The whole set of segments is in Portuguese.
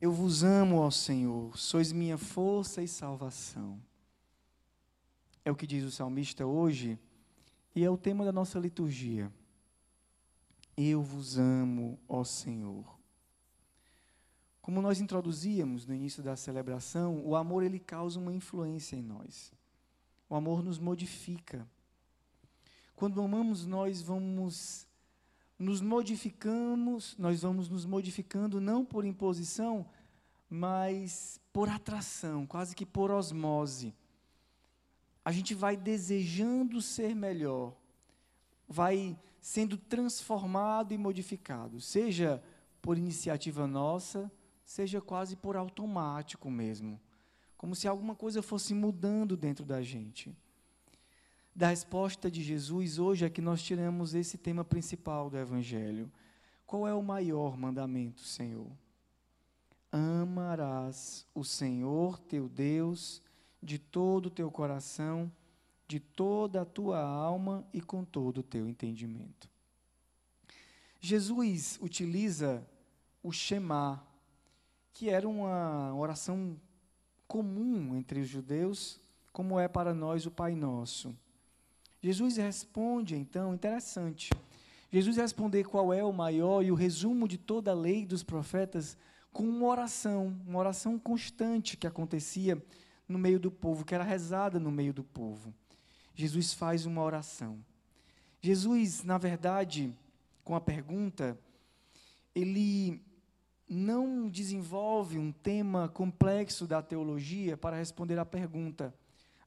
Eu vos amo, ó Senhor, sois minha força e salvação. É o que diz o salmista hoje, e é o tema da nossa liturgia. Eu vos amo, ó Senhor. Como nós introduzíamos no início da celebração, o amor ele causa uma influência em nós. O amor nos modifica. Quando amamos, nós vamos nos modificamos, nós vamos nos modificando não por imposição, mas por atração, quase que por osmose. A gente vai desejando ser melhor, vai sendo transformado e modificado, seja por iniciativa nossa, seja quase por automático mesmo, como se alguma coisa fosse mudando dentro da gente da resposta de Jesus hoje é que nós tiramos esse tema principal do Evangelho. Qual é o maior mandamento, Senhor? Amarás o Senhor teu Deus de todo o teu coração, de toda a tua alma e com todo o teu entendimento. Jesus utiliza o Shema, que era uma oração comum entre os judeus, como é para nós o Pai Nosso. Jesus responde, então, interessante. Jesus responder qual é o maior e o resumo de toda a lei dos profetas com uma oração, uma oração constante que acontecia no meio do povo, que era rezada no meio do povo. Jesus faz uma oração. Jesus, na verdade, com a pergunta, ele não desenvolve um tema complexo da teologia para responder à pergunta.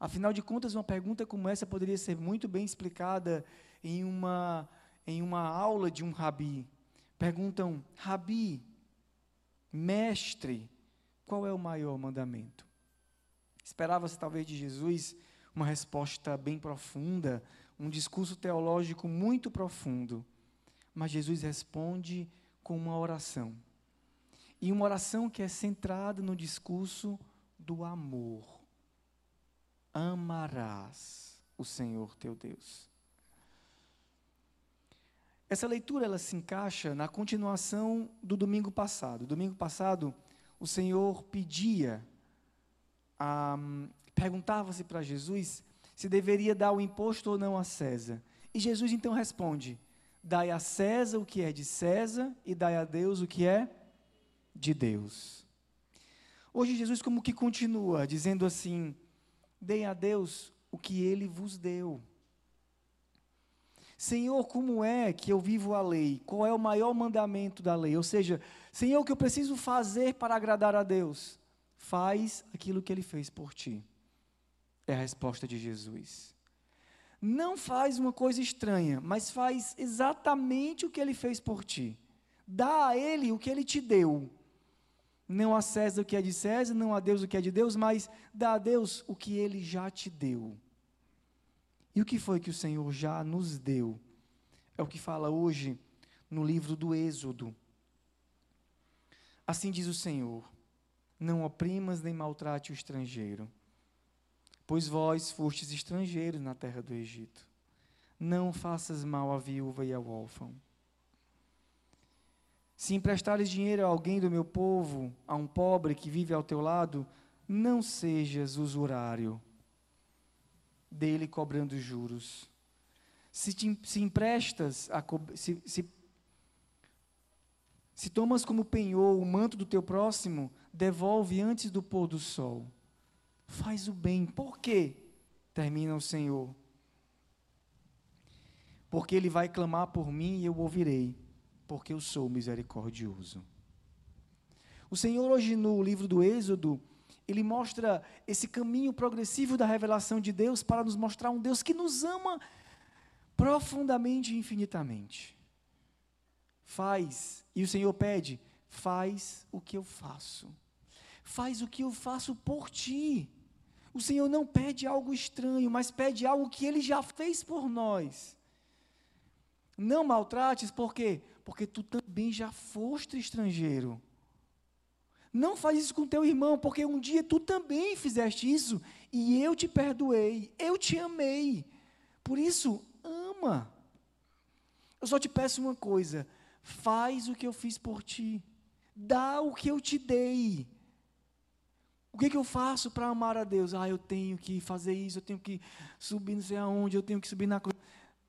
Afinal de contas, uma pergunta como essa poderia ser muito bem explicada em uma, em uma aula de um rabi. Perguntam, rabi, mestre, qual é o maior mandamento? Esperava-se talvez de Jesus uma resposta bem profunda, um discurso teológico muito profundo. Mas Jesus responde com uma oração. E uma oração que é centrada no discurso do amor amarás o Senhor teu Deus. Essa leitura ela se encaixa na continuação do domingo passado. Domingo passado, o Senhor pedia, perguntava-se para Jesus se deveria dar o imposto ou não a César. E Jesus então responde: Dai a César o que é de César e dai a Deus o que é de Deus. Hoje Jesus como que continua dizendo assim: Deem a Deus o que ele vos deu. Senhor, como é que eu vivo a lei? Qual é o maior mandamento da lei? Ou seja, Senhor, o que eu preciso fazer para agradar a Deus? Faz aquilo que ele fez por ti. É a resposta de Jesus. Não faz uma coisa estranha, mas faz exatamente o que ele fez por ti. Dá a ele o que ele te deu. Não a César o que é de César, não a Deus o que é de Deus, mas dá a Deus o que ele já te deu. E o que foi que o Senhor já nos deu? É o que fala hoje no livro do Êxodo. Assim diz o Senhor: Não oprimas nem maltrate o estrangeiro, pois vós fostes estrangeiros na terra do Egito. Não faças mal à viúva e ao órfão se emprestares dinheiro a alguém do meu povo, a um pobre que vive ao teu lado, não sejas usurário dele cobrando juros. Se, te, se emprestas, a, se, se, se tomas como penhor o manto do teu próximo, devolve antes do pôr do sol. Faz o bem. Por quê? Termina o Senhor. Porque ele vai clamar por mim e eu ouvirei porque eu sou misericordioso. O Senhor, hoje no livro do Êxodo, ele mostra esse caminho progressivo da revelação de Deus para nos mostrar um Deus que nos ama profundamente e infinitamente. Faz, e o Senhor pede, faz o que eu faço. Faz o que eu faço por ti. O Senhor não pede algo estranho, mas pede algo que Ele já fez por nós. Não maltrates, por quê? Porque tu também já foste estrangeiro. Não faz isso com teu irmão, porque um dia tu também fizeste isso e eu te perdoei, eu te amei. Por isso, ama. Eu só te peço uma coisa: faz o que eu fiz por ti. Dá o que eu te dei. O que, que eu faço para amar a Deus? Ah, eu tenho que fazer isso, eu tenho que subir não sei aonde, eu tenho que subir na cruz.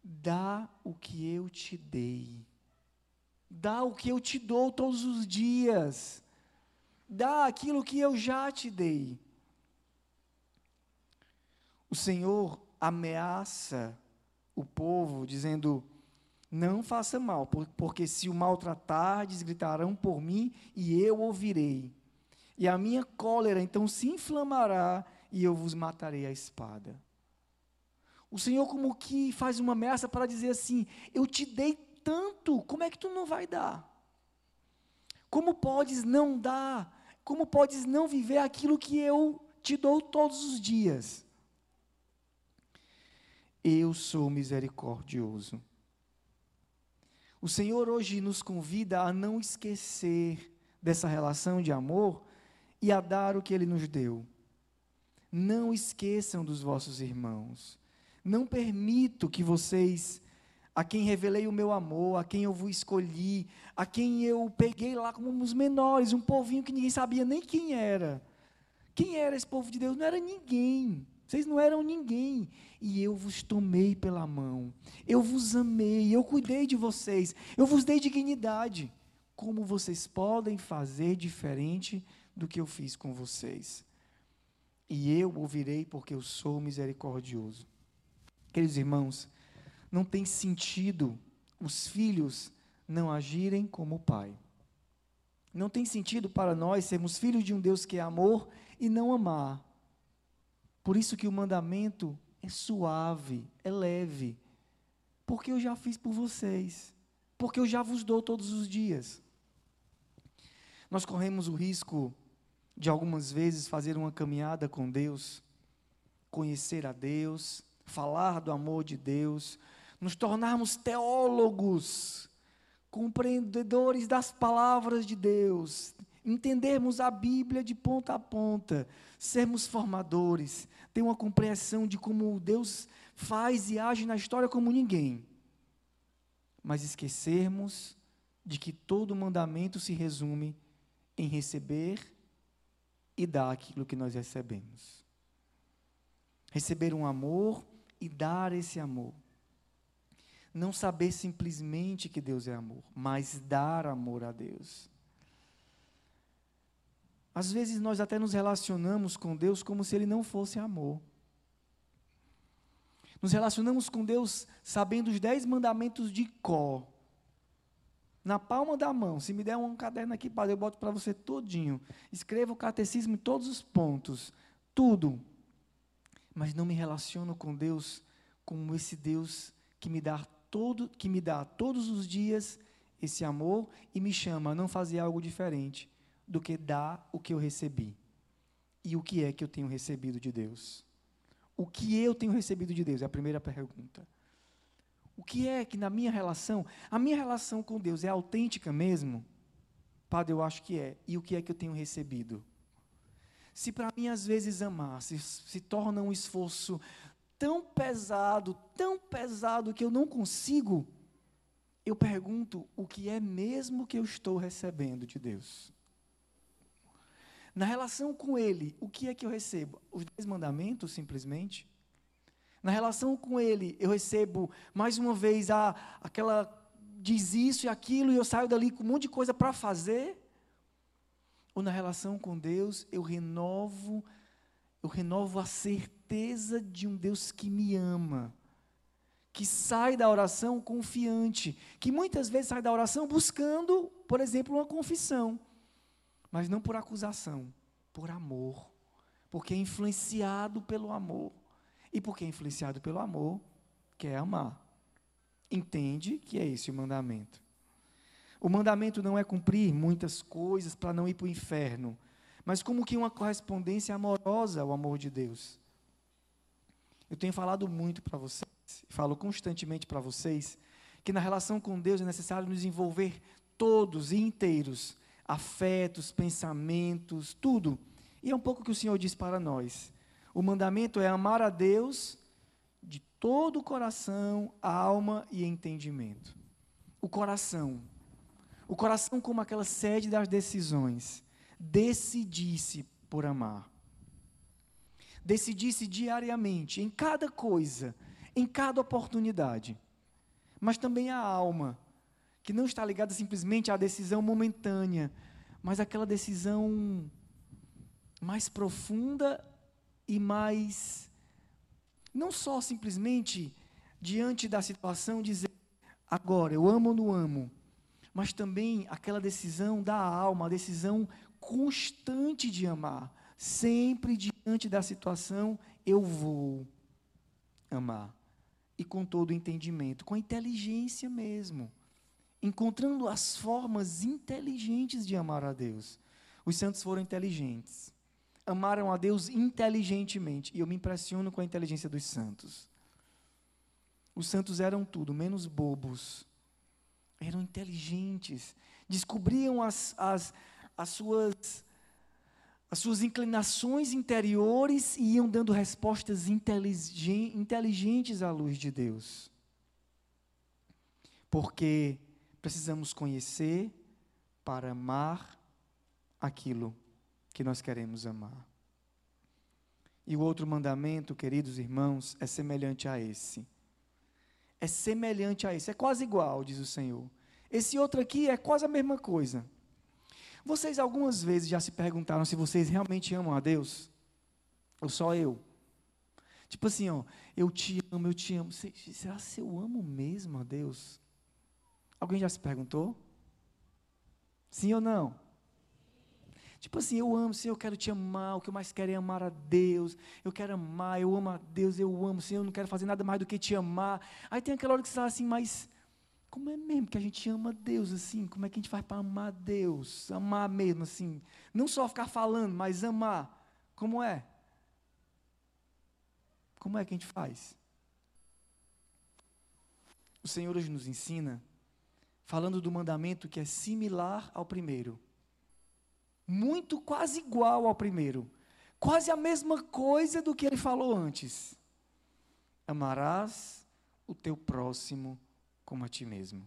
Dá o que eu te dei. Dá o que eu te dou todos os dias. Dá aquilo que eu já te dei. O Senhor ameaça o povo, dizendo: Não faça mal, porque se o maltratardes, gritarão por mim e eu ouvirei. E a minha cólera então se inflamará e eu vos matarei a espada. O Senhor, como que faz uma ameaça para dizer assim: Eu te dei tanto, como é que tu não vai dar? Como podes não dar? Como podes não viver aquilo que eu te dou todos os dias? Eu sou misericordioso. O Senhor hoje nos convida a não esquecer dessa relação de amor e a dar o que Ele nos deu. Não esqueçam dos vossos irmãos. Não permito que vocês, a quem revelei o meu amor, a quem eu vos escolhi, a quem eu peguei lá como os menores, um povinho que ninguém sabia nem quem era. Quem era esse povo de Deus? Não era ninguém. Vocês não eram ninguém. E eu vos tomei pela mão. Eu vos amei. Eu cuidei de vocês. Eu vos dei dignidade. Como vocês podem fazer diferente do que eu fiz com vocês? E eu ouvirei porque eu sou misericordioso. Queridos irmãos, não tem sentido os filhos não agirem como o pai. Não tem sentido para nós sermos filhos de um Deus que é amor e não amar. Por isso que o mandamento é suave, é leve. Porque eu já fiz por vocês. Porque eu já vos dou todos os dias. Nós corremos o risco de algumas vezes fazer uma caminhada com Deus, conhecer a Deus, falar do amor de Deus, nos tornarmos teólogos, compreendedores das palavras de Deus, entendermos a Bíblia de ponta a ponta, sermos formadores, ter uma compreensão de como Deus faz e age na história como ninguém. Mas esquecermos de que todo mandamento se resume em receber e dar aquilo que nós recebemos. Receber um amor e dar esse amor. Não saber simplesmente que Deus é amor, mas dar amor a Deus. Às vezes nós até nos relacionamos com Deus como se Ele não fosse amor. Nos relacionamos com Deus sabendo os dez mandamentos de Có. Na palma da mão. Se me der um caderno aqui, Padre, eu boto para você todinho. Escreva o catecismo em todos os pontos. Tudo. Mas não me relaciono com Deus como esse Deus que me dá todo, que me dá todos os dias esse amor e me chama a não fazer algo diferente do que dar o que eu recebi. E o que é que eu tenho recebido de Deus? O que eu tenho recebido de Deus? É a primeira pergunta. O que é que na minha relação, a minha relação com Deus é autêntica mesmo? Padre, eu acho que é. E o que é que eu tenho recebido? Se para mim às vezes amar se, se torna um esforço tão pesado, tão pesado que eu não consigo, eu pergunto o que é mesmo que eu estou recebendo de Deus. Na relação com Ele, o que é que eu recebo? Os dez mandamentos, simplesmente? Na relação com Ele, eu recebo, mais uma vez, a, aquela diz isso e aquilo, e eu saio dali com um monte de coisa para fazer? Ou na relação com Deus, eu renovo, eu renovo a certeza de um Deus que me ama, que sai da oração confiante, que muitas vezes sai da oração buscando, por exemplo, uma confissão mas não por acusação, por amor. Porque é influenciado pelo amor. E porque é influenciado pelo amor, quer amar. Entende que é esse o mandamento. O mandamento não é cumprir muitas coisas para não ir para o inferno, mas como que uma correspondência amorosa ao amor de Deus. Eu tenho falado muito para vocês, falo constantemente para vocês, que na relação com Deus é necessário nos envolver todos e inteiros afetos, pensamentos, tudo. E é um pouco o que o Senhor diz para nós. O mandamento é amar a Deus de todo o coração, alma e entendimento. O coração. O coração como aquela sede das decisões. Decidisse por amar. Decidisse diariamente, em cada coisa, em cada oportunidade. Mas também a alma, que não está ligada simplesmente à decisão momentânea, mas aquela decisão mais profunda e mais. Não só simplesmente diante da situação dizer, agora eu amo ou não amo, mas também aquela decisão da alma, a decisão constante de amar. Sempre diante da situação, eu vou amar. E com todo entendimento, com a inteligência mesmo. Encontrando as formas inteligentes de amar a Deus. Os santos foram inteligentes. Amaram a Deus inteligentemente. E eu me impressiono com a inteligência dos santos. Os santos eram tudo, menos bobos eram inteligentes, descobriam as, as, as, suas, as suas inclinações interiores iam dando respostas inteligentes à luz de Deus. Porque precisamos conhecer para amar aquilo que nós queremos amar. E o outro mandamento, queridos irmãos, é semelhante a esse é semelhante a esse, é quase igual, diz o Senhor. Esse outro aqui é quase a mesma coisa. Vocês algumas vezes já se perguntaram se vocês realmente amam a Deus? Ou só eu? Tipo assim, ó, eu te amo, eu te amo. Será que eu amo mesmo a Deus? Alguém já se perguntou? Sim ou não? Tipo assim, eu amo, Senhor, eu quero te amar, o que eu mais quero é amar a Deus. Eu quero amar, eu amo a Deus, eu amo, Senhor, eu não quero fazer nada mais do que te amar. Aí tem aquela hora que você fala assim, mas como é mesmo que a gente ama Deus assim? Como é que a gente faz para amar Deus? Amar mesmo assim. Não só ficar falando, mas amar. Como é? Como é que a gente faz? O Senhor hoje nos ensina, falando do mandamento que é similar ao primeiro muito quase igual ao primeiro. Quase a mesma coisa do que ele falou antes. Amarás o teu próximo como a ti mesmo.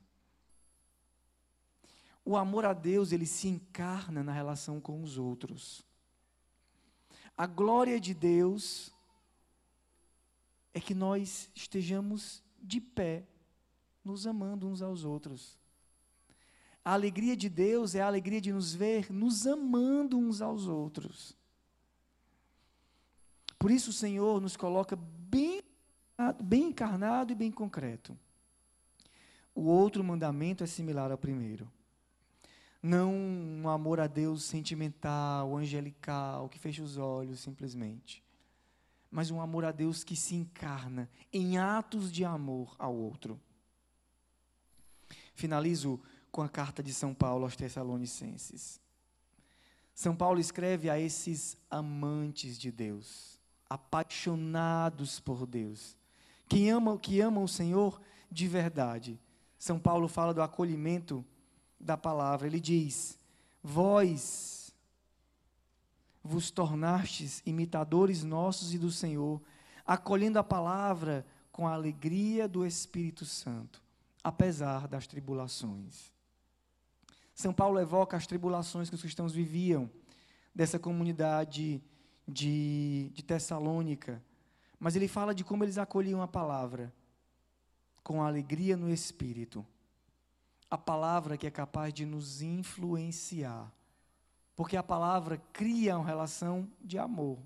O amor a Deus, ele se encarna na relação com os outros. A glória de Deus é que nós estejamos de pé, nos amando uns aos outros. A alegria de Deus é a alegria de nos ver nos amando uns aos outros. Por isso o Senhor nos coloca bem, bem encarnado e bem concreto. O outro mandamento é similar ao primeiro. Não um amor a Deus sentimental, angelical, que fecha os olhos simplesmente. Mas um amor a Deus que se encarna em atos de amor ao outro. Finalizo com a carta de São Paulo aos Tessalonicenses. São Paulo escreve a esses amantes de Deus, apaixonados por Deus, que amam, que amam o Senhor de verdade. São Paulo fala do acolhimento da palavra. Ele diz: Vós vos tornastes imitadores nossos e do Senhor, acolhendo a palavra com a alegria do Espírito Santo, apesar das tribulações. São Paulo evoca as tribulações que os cristãos viviam dessa comunidade de, de Tessalônica. Mas ele fala de como eles acolhiam a palavra com alegria no espírito. A palavra que é capaz de nos influenciar. Porque a palavra cria uma relação de amor.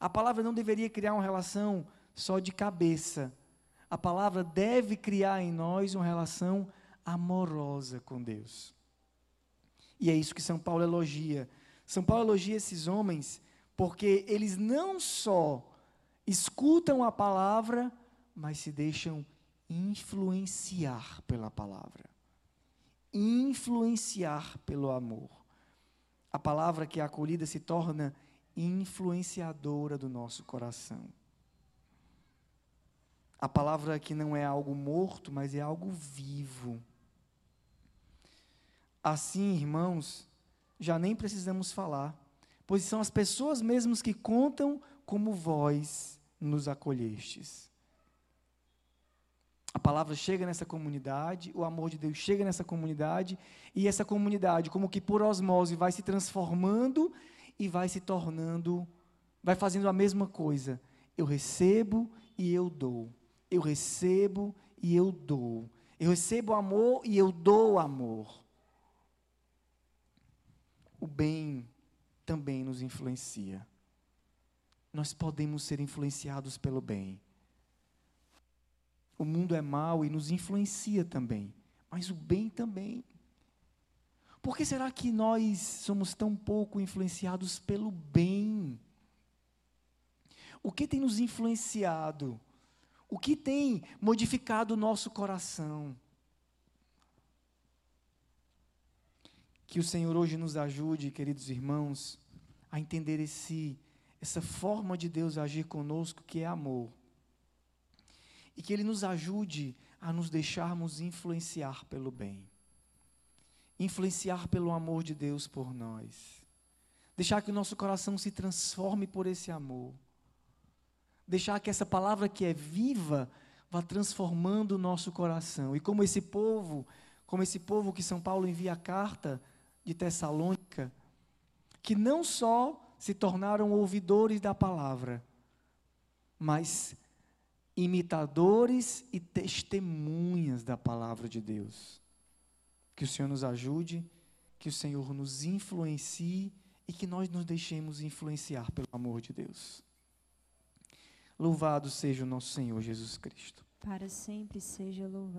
A palavra não deveria criar uma relação só de cabeça. A palavra deve criar em nós uma relação amorosa com Deus. E é isso que São Paulo elogia. São Paulo elogia esses homens porque eles não só escutam a palavra, mas se deixam influenciar pela palavra. Influenciar pelo amor. A palavra que é acolhida se torna influenciadora do nosso coração. A palavra que não é algo morto, mas é algo vivo. Assim, irmãos, já nem precisamos falar, pois são as pessoas mesmas que contam como vós nos acolhestes. A palavra chega nessa comunidade, o amor de Deus chega nessa comunidade, e essa comunidade, como que por osmose, vai se transformando e vai se tornando, vai fazendo a mesma coisa. Eu recebo e eu dou. Eu recebo e eu dou. Eu recebo amor e eu dou amor. O bem também nos influencia. Nós podemos ser influenciados pelo bem. O mundo é mau e nos influencia também, mas o bem também. Por que será que nós somos tão pouco influenciados pelo bem? O que tem nos influenciado? O que tem modificado o nosso coração? Que o Senhor hoje nos ajude, queridos irmãos, a entender esse, essa forma de Deus agir conosco, que é amor e que Ele nos ajude a nos deixarmos influenciar pelo bem, influenciar pelo amor de Deus por nós, deixar que o nosso coração se transforme por esse amor, deixar que essa palavra que é viva vá transformando o nosso coração. E como esse povo, como esse povo que São Paulo envia a carta de Tessalônica, que não só se tornaram ouvidores da palavra, mas imitadores e testemunhas da palavra de Deus. Que o Senhor nos ajude, que o Senhor nos influencie e que nós nos deixemos influenciar pelo amor de Deus. Louvado seja o nosso Senhor Jesus Cristo. Para sempre seja louvado.